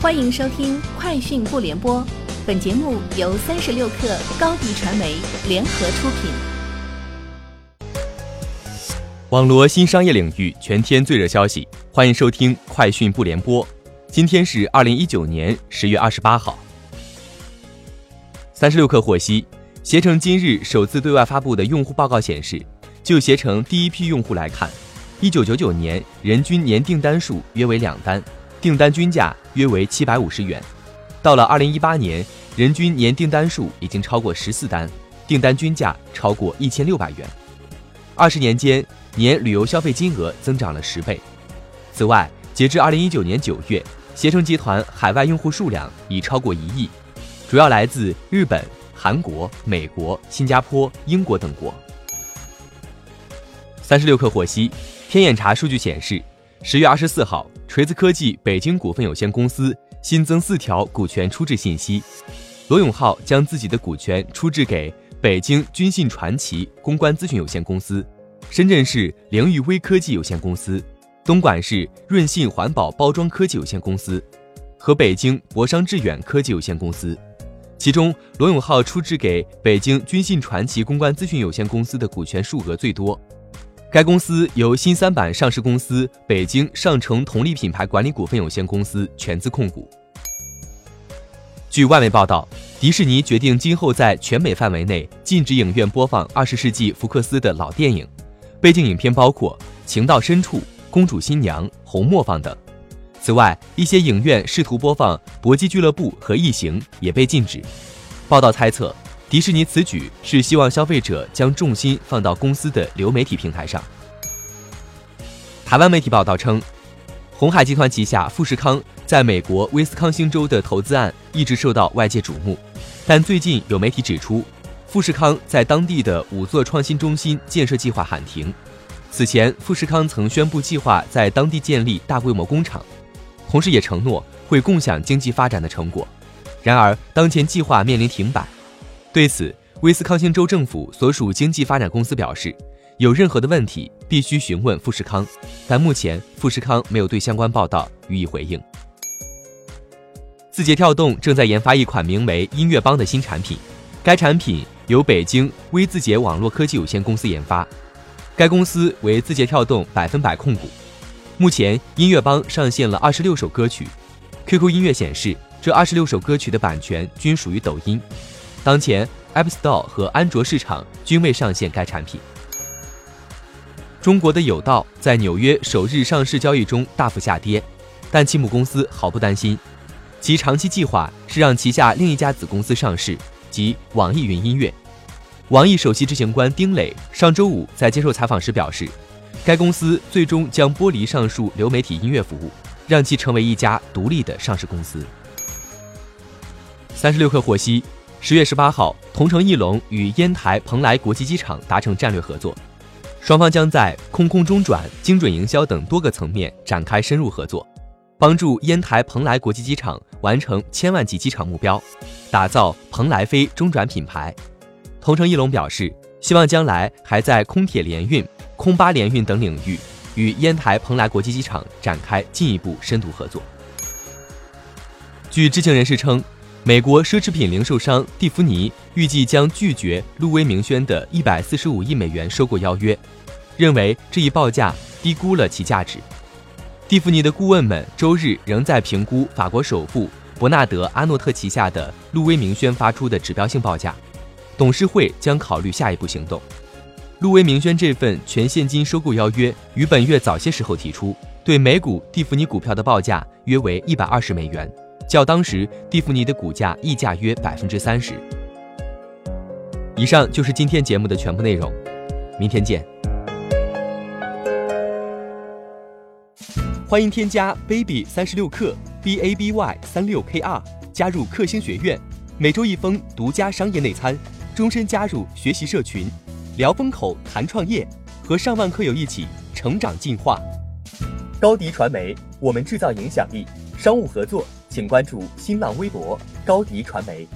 欢迎收听《快讯不联播》，本节目由三十六克高低传媒联合出品。网罗新商业领域全天最热消息，欢迎收听《快讯不联播》。今天是二零一九年十月二十八号。三十六克获悉，携程今日首次对外发布的用户报告显示，就携程第一批用户来看，一九九九年人均年订单数约为两单。订单均价约为七百五十元，到了二零一八年，人均年订单数已经超过十四单，订单均价超过一千六百元。二十年间，年旅游消费金额增长了十倍。此外，截至二零一九年九月，携程集团海外用户数量已超过一亿，主要来自日本、韩国、美国、新加坡、英国等国。三十六氪获悉，天眼查数据显示。十月二十四号，锤子科技北京股份有限公司新增四条股权出质信息：罗永浩将自己的股权出质给北京君信传奇公关咨询有限公司、深圳市凌域微科技有限公司、东莞市润信环保包装科技有限公司和北京博商致远科技有限公司。其中，罗永浩出质给北京君信传奇公关咨询有限公司的股权数额最多。该公司由新三板上市公司北京上城同力品牌管理股份有限公司全资控股。据外媒报道，迪士尼决定今后在全美范围内禁止影院播放二十世纪福克斯的老电影，背景影片包括《情到深处》《公主新娘》《红磨坊》等。此外，一些影院试图播放《搏击俱乐部》和《异形》也被禁止。报道猜测。迪士尼此举是希望消费者将重心放到公司的流媒体平台上。台湾媒体报道称，红海集团旗下富士康在美国威斯康星州的投资案一直受到外界瞩目，但最近有媒体指出，富士康在当地的五座创新中心建设计划喊停。此前，富士康曾宣布计划在当地建立大规模工厂，同时也承诺会共享经济发展的成果。然而，当前计划面临停摆。对此，威斯康星州政府所属经济发展公司表示，有任何的问题必须询问富士康，但目前富士康没有对相关报道予以回应。字节跳动正在研发一款名为“音乐帮”的新产品，该产品由北京微字节网络科技有限公司研发，该公司为字节跳动百分百控股。目前，音乐帮上线了二十六首歌曲，QQ 音乐显示，这二十六首歌曲的版权均属于抖音。当前，App Store 和安卓市场均未上线该产品。中国的有道在纽约首日上市交易中大幅下跌，但其母公司毫不担心，其长期计划是让旗下另一家子公司上市，即网易云音乐。网易首席执行官丁磊上周五在接受采访时表示，该公司最终将剥离上述流媒体音乐服务，让其成为一家独立的上市公司。三十六氪获悉。十月十八号，同程艺龙与烟台蓬莱国际机场达成战略合作，双方将在空空中转、精准营销等多个层面展开深入合作，帮助烟台蓬莱国际机场完成千万级机场目标，打造蓬莱飞中转品牌。同程艺龙表示，希望将来还在空铁联运、空巴联运等领域与烟台蓬莱国际机场展开进一步深度合作。据知情人士称。美国奢侈品零售商蒂芙尼预计将拒绝路威明轩的一百四十五亿美元收购邀约，认为这一报价低估了其价值。蒂芙尼的顾问们周日仍在评估法国首富伯纳德·阿诺特旗下的路威明轩发出的指标性报价，董事会将考虑下一步行动。路威明轩这份全现金收购邀约于本月早些时候提出，对每股蒂芙尼股票的报价约为一百二十美元。较当时蒂芙尼的股价溢价约百分之三十。以上就是今天节目的全部内容，明天见。欢迎添加 baby 三十六克 b a b y 三六 k r 加入克星学院，每周一封独家商业内参，终身加入学习社群，聊风口谈创业，和上万课友一起成长进化。高迪传媒，我们制造影响力，商务合作。请关注新浪微博高迪传媒。